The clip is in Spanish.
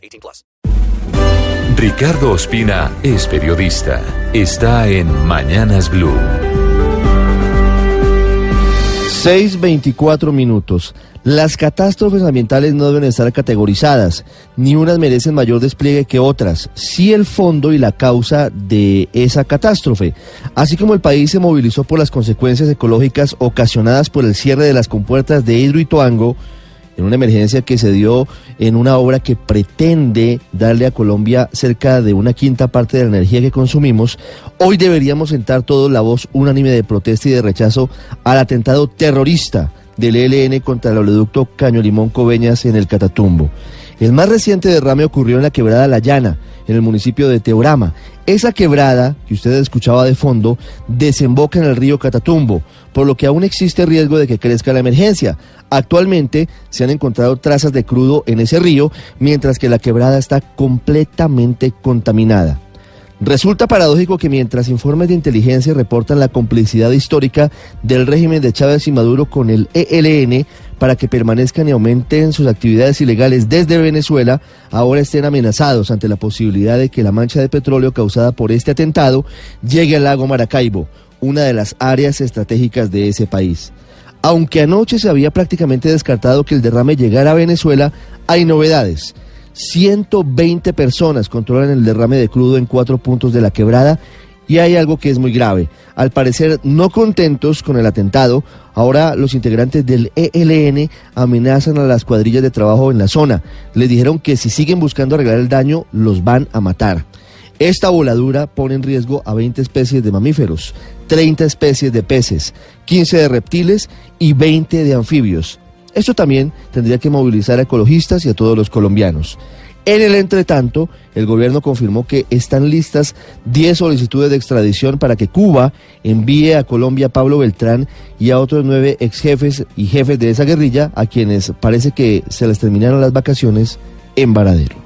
18 plus. Ricardo Ospina es periodista. Está en Mañanas Blue. 6.24 minutos. Las catástrofes ambientales no deben estar categorizadas, ni unas merecen mayor despliegue que otras, sí el fondo y la causa de esa catástrofe. Así como el país se movilizó por las consecuencias ecológicas ocasionadas por el cierre de las compuertas de Hidroituango, en una emergencia que se dio en una obra que pretende darle a Colombia cerca de una quinta parte de la energía que consumimos, hoy deberíamos sentar todos la voz unánime de protesta y de rechazo al atentado terrorista del ELN contra el oleoducto Caño Limón Coveñas en el Catatumbo. El más reciente derrame ocurrió en la quebrada La Llana, en el municipio de Teorama. Esa quebrada, que usted escuchaba de fondo, desemboca en el río Catatumbo, por lo que aún existe riesgo de que crezca la emergencia. Actualmente se han encontrado trazas de crudo en ese río, mientras que la quebrada está completamente contaminada. Resulta paradójico que mientras informes de inteligencia reportan la complicidad histórica del régimen de Chávez y Maduro con el ELN para que permanezcan y aumenten sus actividades ilegales desde Venezuela, ahora estén amenazados ante la posibilidad de que la mancha de petróleo causada por este atentado llegue al lago Maracaibo, una de las áreas estratégicas de ese país. Aunque anoche se había prácticamente descartado que el derrame llegara a Venezuela, hay novedades. 120 personas controlan el derrame de crudo en cuatro puntos de la quebrada y hay algo que es muy grave. Al parecer, no contentos con el atentado, ahora los integrantes del ELN amenazan a las cuadrillas de trabajo en la zona. Les dijeron que si siguen buscando arreglar el daño, los van a matar. Esta voladura pone en riesgo a 20 especies de mamíferos, 30 especies de peces, 15 de reptiles y 20 de anfibios. Esto también tendría que movilizar a ecologistas y a todos los colombianos. En el entretanto, el gobierno confirmó que están listas 10 solicitudes de extradición para que Cuba envíe a Colombia a Pablo Beltrán y a otros nueve ex jefes y jefes de esa guerrilla a quienes parece que se les terminaron las vacaciones en Varadero.